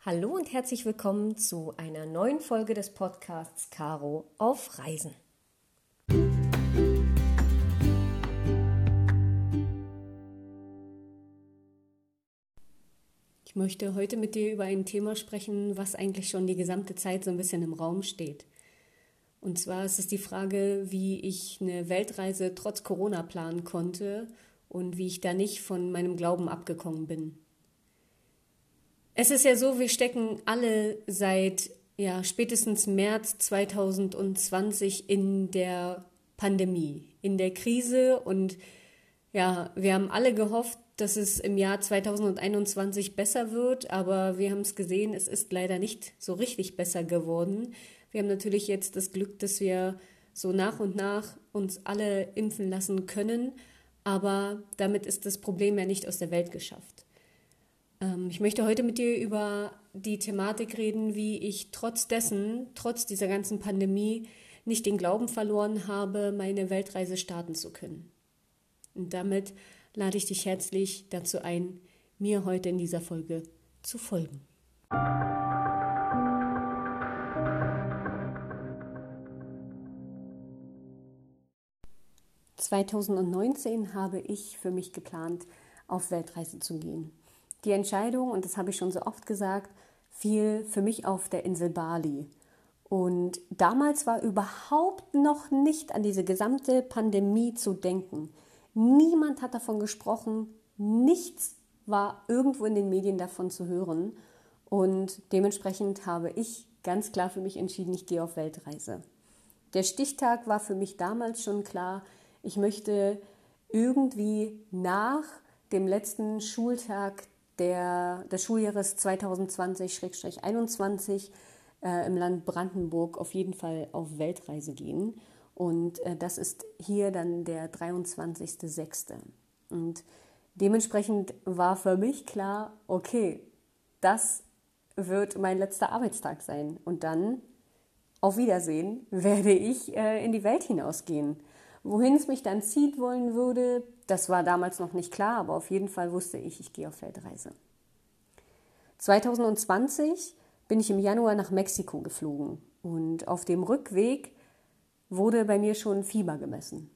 Hallo und herzlich willkommen zu einer neuen Folge des Podcasts Caro auf Reisen. Ich möchte heute mit dir über ein Thema sprechen, was eigentlich schon die gesamte Zeit so ein bisschen im Raum steht. Und zwar ist es die Frage, wie ich eine Weltreise trotz Corona planen konnte und wie ich da nicht von meinem Glauben abgekommen bin. Es ist ja so, wir stecken alle seit ja, spätestens März 2020 in der Pandemie, in der Krise und ja, wir haben alle gehofft, dass es im Jahr 2021 besser wird, aber wir haben es gesehen, es ist leider nicht so richtig besser geworden. Wir haben natürlich jetzt das Glück, dass wir so nach und nach uns alle impfen lassen können, aber damit ist das Problem ja nicht aus der Welt geschafft. Ähm, ich möchte heute mit dir über die Thematik reden, wie ich trotz dessen, trotz dieser ganzen Pandemie, nicht den Glauben verloren habe, meine Weltreise starten zu können. Und damit lade ich dich herzlich dazu ein, mir heute in dieser Folge zu folgen. ...2019 habe ich für mich geplant, auf Weltreise zu gehen. Die Entscheidung, und das habe ich schon so oft gesagt, fiel für mich auf der Insel Bali. Und damals war überhaupt noch nicht an diese gesamte Pandemie zu denken. Niemand hat davon gesprochen, nichts war irgendwo in den Medien davon zu hören. Und dementsprechend habe ich ganz klar für mich entschieden, ich gehe auf Weltreise. Der Stichtag war für mich damals schon klar, ich möchte irgendwie nach dem letzten Schultag der, des Schuljahres 2020-21 äh, im Land Brandenburg auf jeden Fall auf Weltreise gehen. Und äh, das ist hier dann der 23.06. Und dementsprechend war für mich klar, okay, das wird mein letzter Arbeitstag sein. Und dann, auf Wiedersehen, werde ich äh, in die Welt hinausgehen. Wohin es mich dann zieht wollen würde, das war damals noch nicht klar, aber auf jeden Fall wusste ich, ich gehe auf Feldreise. 2020 bin ich im Januar nach Mexiko geflogen und auf dem Rückweg wurde bei mir schon Fieber gemessen.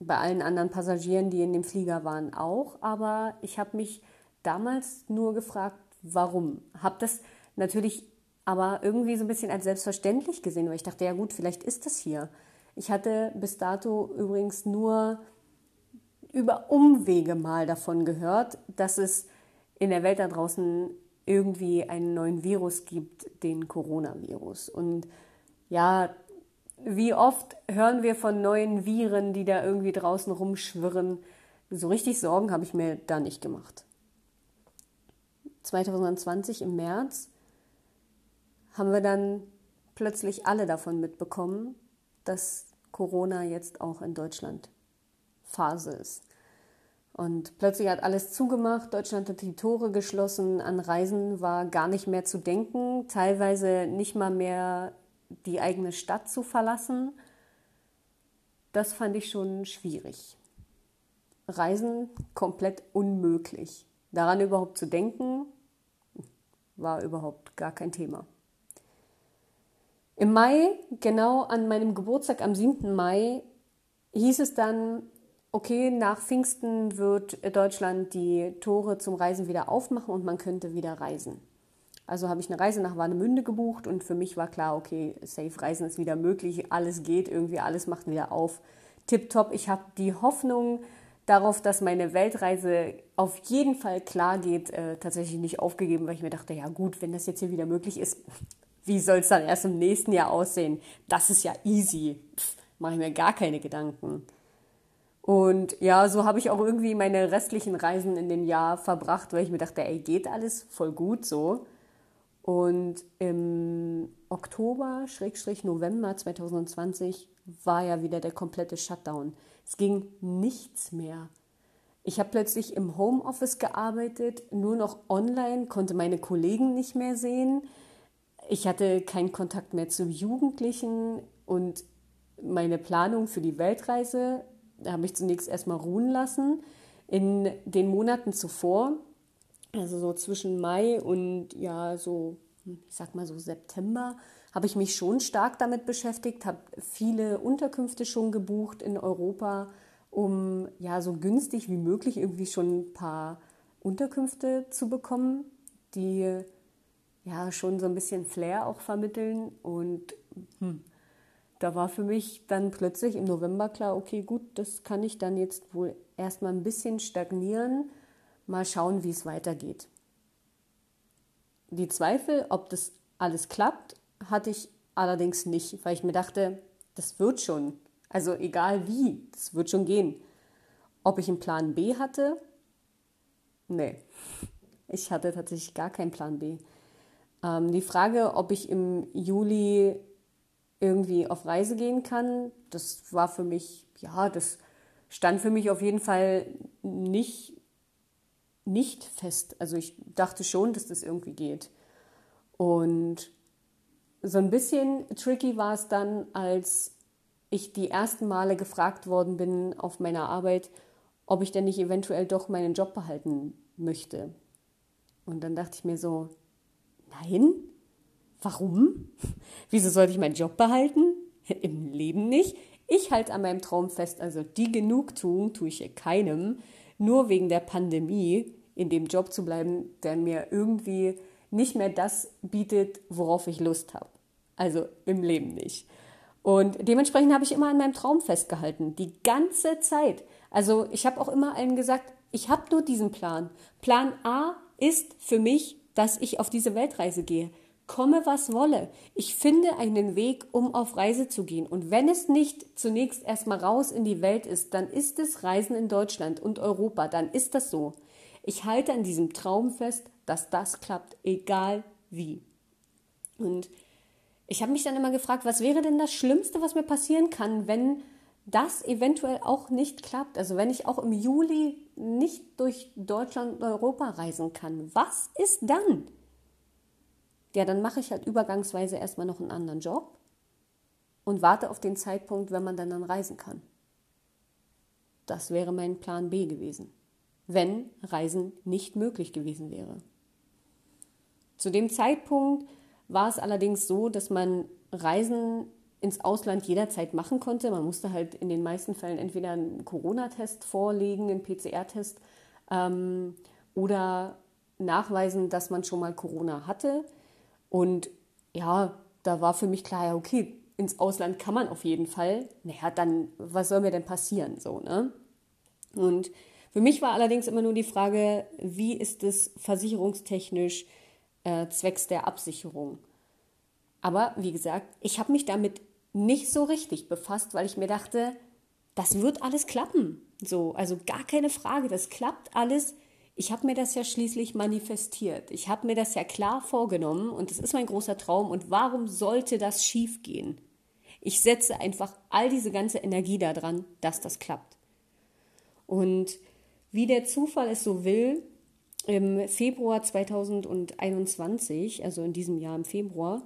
Bei allen anderen Passagieren, die in dem Flieger waren, auch, aber ich habe mich damals nur gefragt, warum. Habe das natürlich aber irgendwie so ein bisschen als selbstverständlich gesehen, weil ich dachte, ja gut, vielleicht ist das hier. Ich hatte bis dato übrigens nur über Umwege mal davon gehört, dass es in der Welt da draußen irgendwie einen neuen Virus gibt, den Coronavirus. Und ja, wie oft hören wir von neuen Viren, die da irgendwie draußen rumschwirren. So richtig Sorgen habe ich mir da nicht gemacht. 2020 im März haben wir dann plötzlich alle davon mitbekommen, dass Corona jetzt auch in Deutschland Phase ist. Und plötzlich hat alles zugemacht, Deutschland hat die Tore geschlossen, an Reisen war gar nicht mehr zu denken, teilweise nicht mal mehr die eigene Stadt zu verlassen. Das fand ich schon schwierig. Reisen komplett unmöglich. Daran überhaupt zu denken, war überhaupt gar kein Thema. Im Mai, genau an meinem Geburtstag am 7. Mai, hieß es dann, okay, nach Pfingsten wird Deutschland die Tore zum Reisen wieder aufmachen und man könnte wieder reisen. Also habe ich eine Reise nach Warnemünde gebucht und für mich war klar, okay, safe Reisen ist wieder möglich, alles geht, irgendwie alles macht wieder auf. Tipptopp, ich habe die Hoffnung darauf, dass meine Weltreise auf jeden Fall klar geht, äh, tatsächlich nicht aufgegeben, weil ich mir dachte, ja gut, wenn das jetzt hier wieder möglich ist, wie soll es dann erst im nächsten Jahr aussehen? Das ist ja easy. Mache ich mir gar keine Gedanken. Und ja, so habe ich auch irgendwie meine restlichen Reisen in dem Jahr verbracht, weil ich mir dachte, ey, geht alles voll gut so. Und im Oktober, Schrägstrich November 2020 war ja wieder der komplette Shutdown. Es ging nichts mehr. Ich habe plötzlich im Homeoffice gearbeitet, nur noch online, konnte meine Kollegen nicht mehr sehen. Ich hatte keinen Kontakt mehr zu Jugendlichen und meine Planung für die Weltreise habe ich zunächst erstmal ruhen lassen. In den Monaten zuvor, also so zwischen Mai und ja, so, ich sag mal so September, habe ich mich schon stark damit beschäftigt, habe viele Unterkünfte schon gebucht in Europa, um ja so günstig wie möglich irgendwie schon ein paar Unterkünfte zu bekommen, die ja schon so ein bisschen Flair auch vermitteln. Und hm, da war für mich dann plötzlich im November klar, okay, gut, das kann ich dann jetzt wohl erstmal ein bisschen stagnieren, mal schauen, wie es weitergeht. Die Zweifel, ob das alles klappt, hatte ich allerdings nicht, weil ich mir dachte, das wird schon. Also egal wie, das wird schon gehen. Ob ich einen Plan B hatte? Nee, ich hatte tatsächlich gar keinen Plan B. Ähm, die Frage, ob ich im Juli irgendwie auf Reise gehen kann, das war für mich, ja, das stand für mich auf jeden Fall nicht, nicht fest. Also ich dachte schon, dass das irgendwie geht. Und so ein bisschen tricky war es dann, als ich die ersten Male gefragt worden bin auf meiner Arbeit, ob ich denn nicht eventuell doch meinen Job behalten möchte. Und dann dachte ich mir so, nein, warum? Wieso sollte ich meinen Job behalten? Im Leben nicht. Ich halte an meinem Traum fest, also die Genugtuung tue ich keinem, nur wegen der Pandemie in dem Job zu bleiben, der mir irgendwie nicht mehr das bietet, worauf ich Lust habe. Also im Leben nicht. Und dementsprechend habe ich immer an meinem Traum festgehalten, die ganze Zeit. Also ich habe auch immer allen gesagt, ich habe nur diesen Plan. Plan A ist für mich, dass ich auf diese Weltreise gehe. Komme, was wolle. Ich finde einen Weg, um auf Reise zu gehen. Und wenn es nicht zunächst erstmal raus in die Welt ist, dann ist es Reisen in Deutschland und Europa. Dann ist das so. Ich halte an diesem Traum fest, dass das klappt, egal wie. Und ich habe mich dann immer gefragt, was wäre denn das Schlimmste, was mir passieren kann, wenn das eventuell auch nicht klappt? Also wenn ich auch im Juli nicht durch Deutschland und Europa reisen kann, was ist dann? Ja, dann mache ich halt übergangsweise erstmal noch einen anderen Job und warte auf den Zeitpunkt, wenn man dann, dann reisen kann. Das wäre mein Plan B gewesen, wenn Reisen nicht möglich gewesen wäre. Zu dem Zeitpunkt war es allerdings so, dass man Reisen ins Ausland jederzeit machen konnte. Man musste halt in den meisten Fällen entweder einen Corona-Test vorlegen, einen PCR-Test ähm, oder nachweisen, dass man schon mal Corona hatte. Und ja, da war für mich klar, ja, okay, ins Ausland kann man auf jeden Fall. Naja, dann, was soll mir denn passieren? So, ne? Und für mich war allerdings immer nur die Frage, wie ist es versicherungstechnisch äh, zwecks der Absicherung? Aber wie gesagt, ich habe mich damit nicht so richtig befasst, weil ich mir dachte, das wird alles klappen. So, also gar keine Frage, das klappt alles. Ich habe mir das ja schließlich manifestiert. Ich habe mir das ja klar vorgenommen und das ist mein großer Traum. Und warum sollte das schiefgehen? Ich setze einfach all diese ganze Energie daran, dass das klappt. Und wie der Zufall es so will, im Februar 2021, also in diesem Jahr im Februar,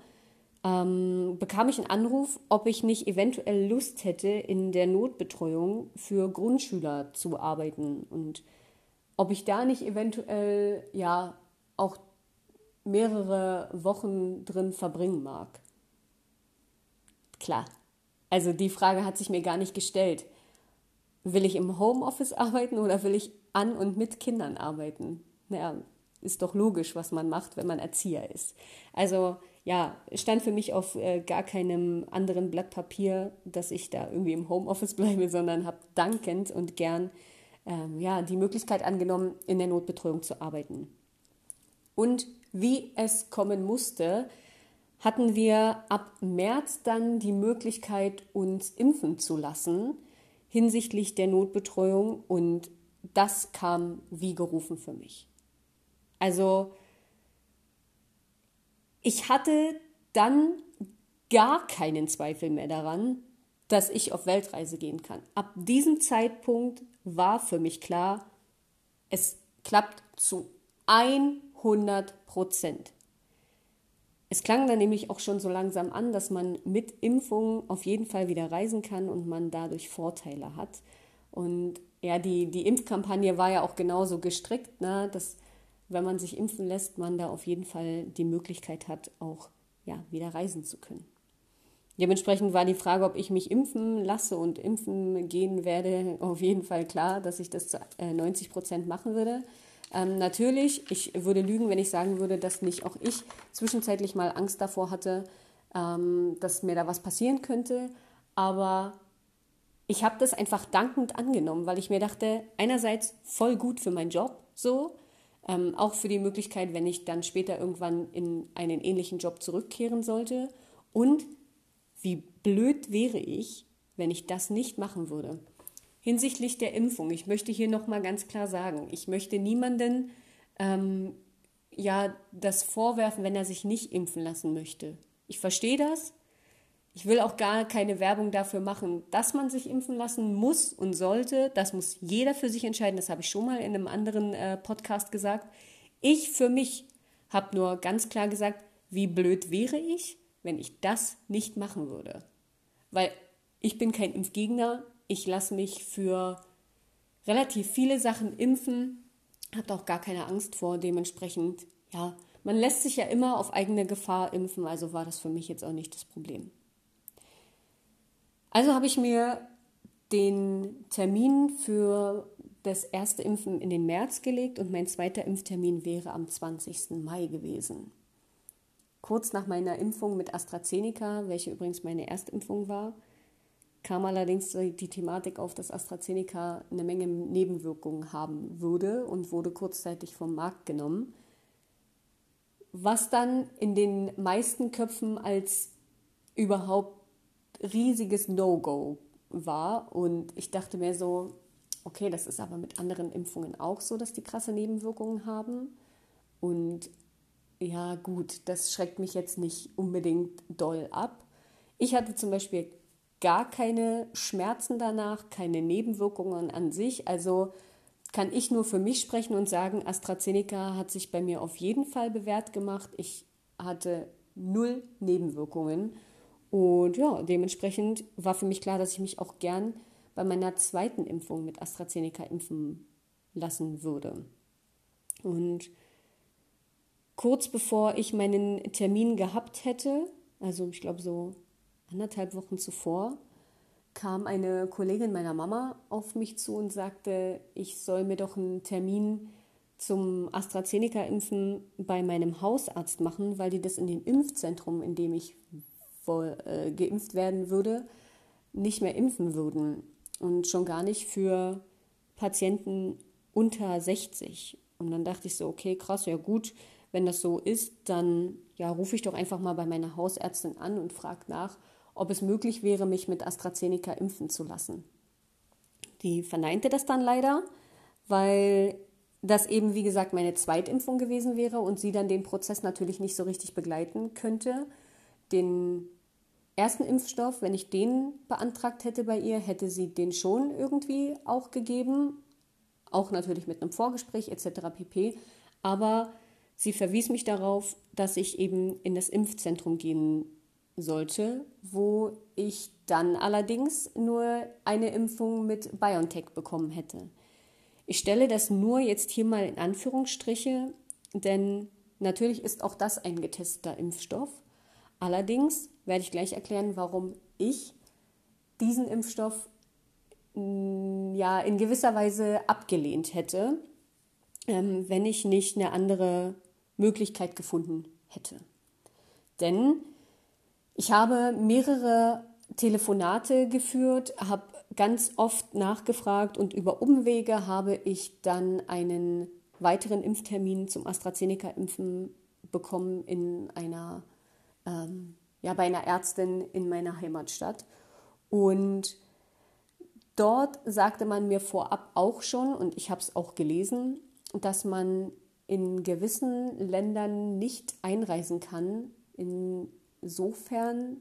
ähm, bekam ich einen Anruf, ob ich nicht eventuell Lust hätte, in der Notbetreuung für Grundschüler zu arbeiten und ob ich da nicht eventuell ja auch mehrere Wochen drin verbringen mag. Klar, also die Frage hat sich mir gar nicht gestellt. Will ich im Homeoffice arbeiten oder will ich an und mit Kindern arbeiten? Naja, ist doch logisch, was man macht, wenn man Erzieher ist. Also ja, stand für mich auf äh, gar keinem anderen Blatt Papier, dass ich da irgendwie im Homeoffice bleibe, sondern habe dankend und gern ähm, ja, die Möglichkeit angenommen, in der Notbetreuung zu arbeiten. Und wie es kommen musste, hatten wir ab März dann die Möglichkeit, uns impfen zu lassen hinsichtlich der Notbetreuung und das kam wie gerufen für mich. Also ich hatte dann gar keinen Zweifel mehr daran, dass ich auf Weltreise gehen kann. Ab diesem Zeitpunkt war für mich klar, es klappt zu 100 Prozent. es klang dann nämlich auch schon so langsam an, dass man mit Impfung auf jeden Fall wieder reisen kann und man dadurch Vorteile hat. Und ja, die, die Impfkampagne war ja auch genauso gestrickt, ne, dass wenn man sich impfen lässt, man da auf jeden Fall die Möglichkeit hat, auch ja, wieder reisen zu können. Dementsprechend war die Frage, ob ich mich impfen lasse und impfen gehen werde, auf jeden Fall klar, dass ich das zu 90 äh, Prozent machen würde. Ähm, natürlich, ich würde lügen, wenn ich sagen würde, dass nicht auch ich zwischenzeitlich mal Angst davor hatte, ähm, dass mir da was passieren könnte. Aber ich habe das einfach dankend angenommen, weil ich mir dachte, einerseits voll gut für meinen Job, so, ähm, auch für die Möglichkeit, wenn ich dann später irgendwann in einen ähnlichen Job zurückkehren sollte. Und wie blöd wäre ich, wenn ich das nicht machen würde. Hinsichtlich der Impfung, ich möchte hier nochmal ganz klar sagen, ich möchte niemanden ähm, ja das vorwerfen, wenn er sich nicht impfen lassen möchte. Ich verstehe das. Ich will auch gar keine Werbung dafür machen, dass man sich impfen lassen muss und sollte. Das muss jeder für sich entscheiden. Das habe ich schon mal in einem anderen äh, Podcast gesagt. Ich für mich habe nur ganz klar gesagt, wie blöd wäre ich, wenn ich das nicht machen würde. Weil ich bin kein Impfgegner, ich lasse mich für relativ viele Sachen impfen, habe auch gar keine Angst vor. Dementsprechend, ja, man lässt sich ja immer auf eigene Gefahr impfen, also war das für mich jetzt auch nicht das Problem. Also habe ich mir den Termin für das erste Impfen in den März gelegt und mein zweiter Impftermin wäre am 20. Mai gewesen. Kurz nach meiner Impfung mit AstraZeneca, welche übrigens meine Erstimpfung war, kam allerdings die Thematik auf, dass AstraZeneca eine Menge Nebenwirkungen haben würde und wurde kurzzeitig vom Markt genommen. Was dann in den meisten Köpfen als überhaupt riesiges No-Go war. Und ich dachte mir so, okay, das ist aber mit anderen Impfungen auch so, dass die krasse Nebenwirkungen haben. Und ja gut, das schreckt mich jetzt nicht unbedingt doll ab. Ich hatte zum Beispiel gar keine Schmerzen danach, keine Nebenwirkungen an sich. Also kann ich nur für mich sprechen und sagen, AstraZeneca hat sich bei mir auf jeden Fall bewährt gemacht. Ich hatte null Nebenwirkungen. Und ja, dementsprechend war für mich klar, dass ich mich auch gern bei meiner zweiten Impfung mit AstraZeneca impfen lassen würde. Und kurz bevor ich meinen Termin gehabt hätte, also ich glaube so anderthalb Wochen zuvor, kam eine Kollegin meiner Mama auf mich zu und sagte, ich soll mir doch einen Termin zum AstraZeneca-Impfen bei meinem Hausarzt machen, weil die das in dem Impfzentrum, in dem ich geimpft werden würde, nicht mehr impfen würden. Und schon gar nicht für Patienten unter 60. Und dann dachte ich so, okay, krass, ja gut, wenn das so ist, dann ja, rufe ich doch einfach mal bei meiner Hausärztin an und frage nach, ob es möglich wäre, mich mit AstraZeneca impfen zu lassen. Die verneinte das dann leider, weil das eben, wie gesagt, meine Zweitimpfung gewesen wäre und sie dann den Prozess natürlich nicht so richtig begleiten könnte. Den ersten Impfstoff, wenn ich den beantragt hätte bei ihr, hätte sie den schon irgendwie auch gegeben, auch natürlich mit einem Vorgespräch etc. pp. Aber Sie verwies mich darauf, dass ich eben in das Impfzentrum gehen sollte, wo ich dann allerdings nur eine Impfung mit BioNTech bekommen hätte. Ich stelle das nur jetzt hier mal in Anführungsstriche, denn natürlich ist auch das ein getesteter Impfstoff. Allerdings werde ich gleich erklären, warum ich diesen Impfstoff mm, ja in gewisser Weise abgelehnt hätte, ähm, wenn ich nicht eine andere Möglichkeit gefunden hätte. Denn ich habe mehrere Telefonate geführt, habe ganz oft nachgefragt und über Umwege habe ich dann einen weiteren Impftermin zum AstraZeneca-Impfen bekommen in einer, ähm, ja, bei einer Ärztin in meiner Heimatstadt. Und dort sagte man mir vorab auch schon, und ich habe es auch gelesen, dass man in gewissen Ländern nicht einreisen kann, insofern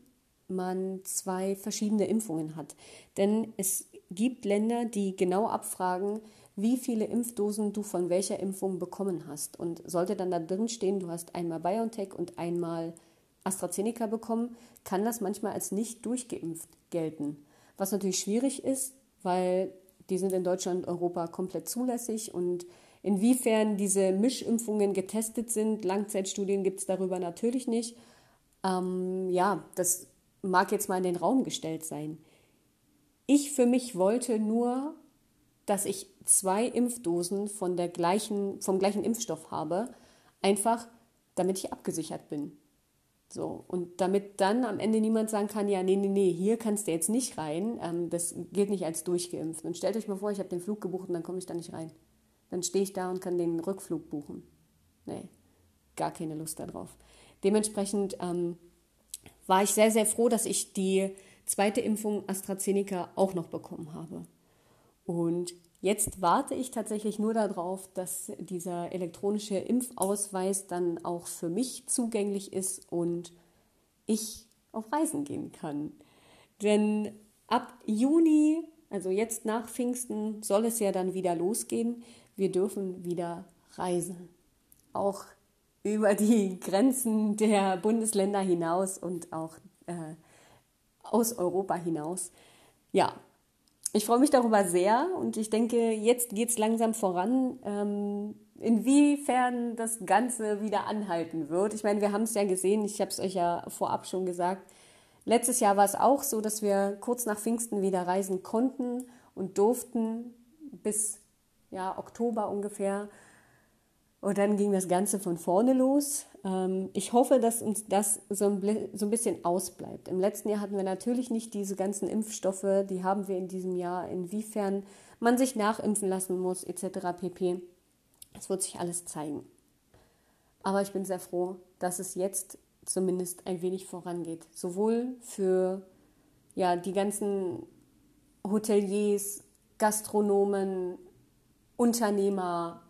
man zwei verschiedene Impfungen hat. Denn es gibt Länder, die genau abfragen, wie viele Impfdosen du von welcher Impfung bekommen hast. Und sollte dann da drin stehen, du hast einmal BioNTech und einmal AstraZeneca bekommen, kann das manchmal als nicht durchgeimpft gelten. Was natürlich schwierig ist, weil die sind in Deutschland und Europa komplett zulässig und inwiefern diese Mischimpfungen getestet sind, Langzeitstudien gibt es darüber natürlich nicht. Ähm, ja, das mag jetzt mal in den Raum gestellt sein. Ich für mich wollte nur, dass ich zwei Impfdosen von der gleichen, vom gleichen Impfstoff habe, einfach damit ich abgesichert bin. So, und damit dann am Ende niemand sagen kann, ja, nee, nee, nee, hier kannst du jetzt nicht rein, ähm, das gilt nicht als durchgeimpft. Und stellt euch mal vor, ich habe den Flug gebucht und dann komme ich da nicht rein. Dann stehe ich da und kann den Rückflug buchen. Nee, gar keine Lust darauf. Dementsprechend ähm, war ich sehr, sehr froh, dass ich die zweite Impfung AstraZeneca auch noch bekommen habe. Und Jetzt warte ich tatsächlich nur darauf, dass dieser elektronische Impfausweis dann auch für mich zugänglich ist und ich auf Reisen gehen kann. Denn ab Juni, also jetzt nach Pfingsten, soll es ja dann wieder losgehen. Wir dürfen wieder reisen. Auch über die Grenzen der Bundesländer hinaus und auch äh, aus Europa hinaus. Ja, ich freue mich darüber sehr und ich denke, jetzt geht es langsam voran. Ähm, inwiefern das Ganze wieder anhalten wird. Ich meine, wir haben es ja gesehen, ich habe es euch ja vorab schon gesagt. Letztes Jahr war es auch so, dass wir kurz nach Pfingsten wieder reisen konnten und durften bis ja, Oktober ungefähr. Und dann ging das Ganze von vorne los. Ähm, ich hoffe, dass uns das so ein, bisschen ausbleibt. Im letzten Jahr hatten wir natürlich nicht diese ganzen Impfstoffe, die haben wir in diesem Jahr. Inwiefern man sich nachimpfen lassen muss, etc. pp. Das wird sich alles zeigen. Aber ich bin sehr froh, dass es jetzt zumindest ein wenig vorangeht. Sowohl für ja, die ganzen Hoteliers, Gastronomen, Unternehmer,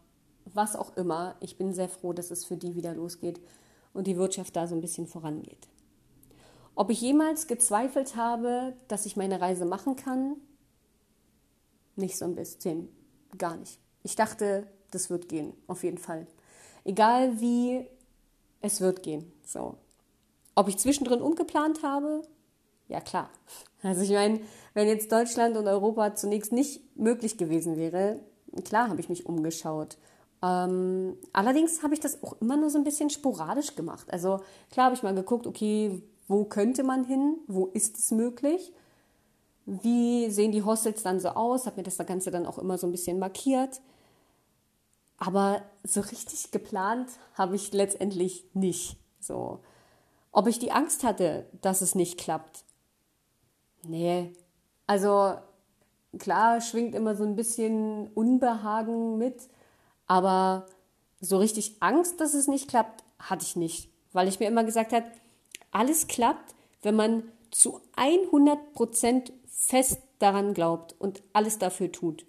was auch immer. Ich bin sehr froh, dass es für die wieder losgeht und die Wirtschaft da so ein bisschen vorangeht. Ob ich jemals gezweifelt habe, dass ich meine Reise machen kann? Nicht so ein bisschen, gar nicht. Ich dachte, das wird gehen, auf jeden Fall. Egal wie, es wird gehen. So. Ob ich zwischendrin umgeplant habe? Ja, klar. Also ich meine, wenn jetzt Deutschland und Europa zunächst nicht möglich gewesen wäre, klar habe ich mich umgeschaut ähm, allerdings habe ich das auch immer nur so ein bisschen sporadisch gemacht. Also klar habe ich mal geguckt, okay, wo könnte man hin? Wo ist es möglich? Wie sehen die Hostels dann so aus? Habe mir das Ganze dann auch immer so ein bisschen markiert. Aber so richtig geplant habe ich letztendlich nicht. So. Ob ich die Angst hatte, dass es nicht klappt? Nee. Also klar schwingt immer so ein bisschen Unbehagen mit. Aber so richtig Angst, dass es nicht klappt, hatte ich nicht, weil ich mir immer gesagt habe, alles klappt, wenn man zu 100 Prozent fest daran glaubt und alles dafür tut.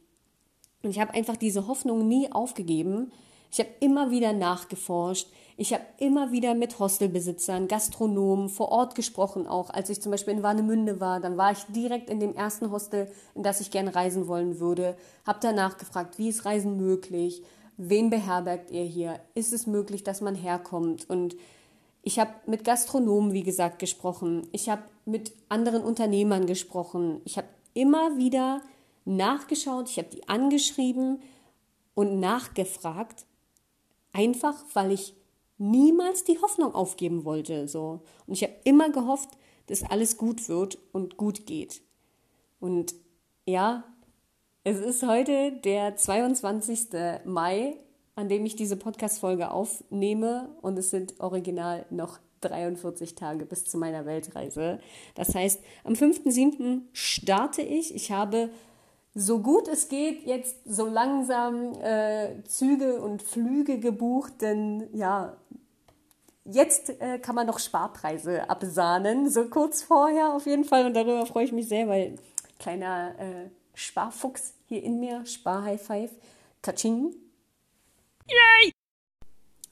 Und ich habe einfach diese Hoffnung nie aufgegeben. Ich habe immer wieder nachgeforscht. Ich habe immer wieder mit Hostelbesitzern, Gastronomen vor Ort gesprochen, auch als ich zum Beispiel in Warnemünde war. Dann war ich direkt in dem ersten Hostel, in das ich gerne reisen wollen würde. Habe danach gefragt, wie ist Reisen möglich? Wen beherbergt ihr hier? Ist es möglich, dass man herkommt? Und ich habe mit Gastronomen, wie gesagt, gesprochen. Ich habe mit anderen Unternehmern gesprochen. Ich habe immer wieder nachgeschaut, ich habe die angeschrieben und nachgefragt, einfach weil ich niemals die Hoffnung aufgeben wollte. So. Und ich habe immer gehofft, dass alles gut wird und gut geht. Und ja, es ist heute der 22. Mai, an dem ich diese Podcast-Folge aufnehme und es sind original noch 43 Tage bis zu meiner Weltreise. Das heißt, am 5.7. starte ich. Ich habe so gut es geht jetzt so langsam äh, Züge und Flüge gebucht, denn ja, jetzt äh, kann man noch Sparpreise absahnen, so kurz vorher auf jeden Fall und darüber freue ich mich sehr, weil kleiner äh, Sparfuchs hier in mir, Spar-High Five, Kaching. Yay!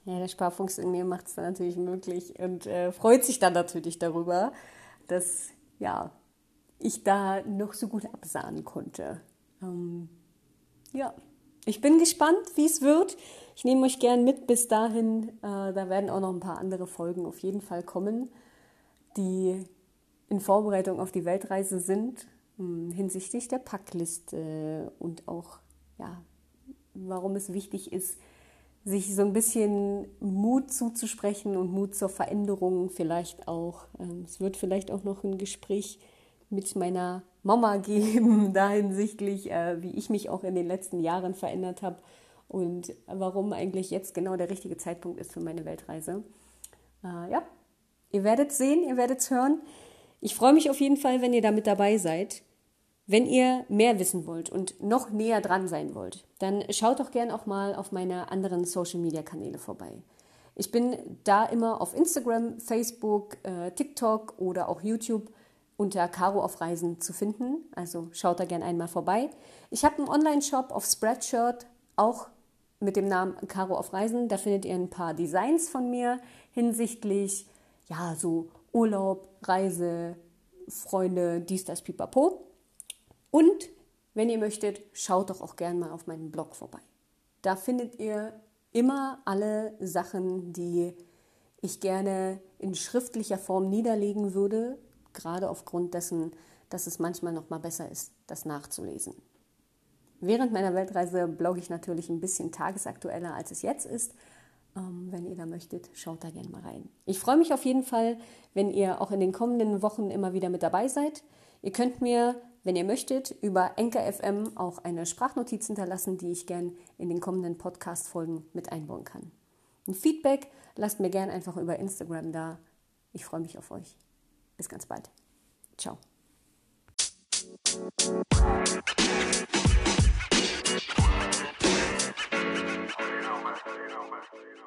Ja, der Sparfuchs in mir macht es dann natürlich möglich und äh, freut sich dann natürlich darüber, dass ja, ich da noch so gut absahnen konnte. Ähm, ja, ich bin gespannt, wie es wird. Ich nehme euch gern mit bis dahin. Äh, da werden auch noch ein paar andere Folgen auf jeden Fall kommen. die in Vorbereitung auf die Weltreise sind, hinsichtlich der Packliste und auch, ja, warum es wichtig ist, sich so ein bisschen Mut zuzusprechen und Mut zur Veränderung vielleicht auch. Ähm, es wird vielleicht auch noch ein Gespräch mit meiner Mama geben, da hinsichtlich, äh, wie ich mich auch in den letzten Jahren verändert habe und warum eigentlich jetzt genau der richtige Zeitpunkt ist für meine Weltreise. Äh, ja, ihr werdet sehen, ihr werdet hören. Ich freue mich auf jeden Fall, wenn ihr da mit dabei seid. Wenn ihr mehr wissen wollt und noch näher dran sein wollt, dann schaut doch gern auch mal auf meine anderen Social Media Kanäle vorbei. Ich bin da immer auf Instagram, Facebook, äh, TikTok oder auch YouTube unter Caro auf Reisen zu finden. Also schaut da gern einmal vorbei. Ich habe einen Online-Shop auf Spreadshirt, auch mit dem Namen Caro auf Reisen. Da findet ihr ein paar Designs von mir hinsichtlich, ja, so Urlaub, Reise, Freunde, dies, das, pipapo. Und wenn ihr möchtet, schaut doch auch gerne mal auf meinen Blog vorbei. Da findet ihr immer alle Sachen, die ich gerne in schriftlicher Form niederlegen würde, gerade aufgrund dessen, dass es manchmal noch mal besser ist, das nachzulesen. Während meiner Weltreise blogge ich natürlich ein bisschen tagesaktueller, als es jetzt ist. Ähm, wenn ihr da möchtet, schaut da gerne mal rein. Ich freue mich auf jeden Fall, wenn ihr auch in den kommenden Wochen immer wieder mit dabei seid. Ihr könnt mir wenn ihr möchtet, über Enker auch eine Sprachnotiz hinterlassen, die ich gern in den kommenden Podcast-Folgen mit einbauen kann. Ein Feedback lasst mir gern einfach über Instagram da. Ich freue mich auf euch. Bis ganz bald. Ciao. You know, man. You know, man.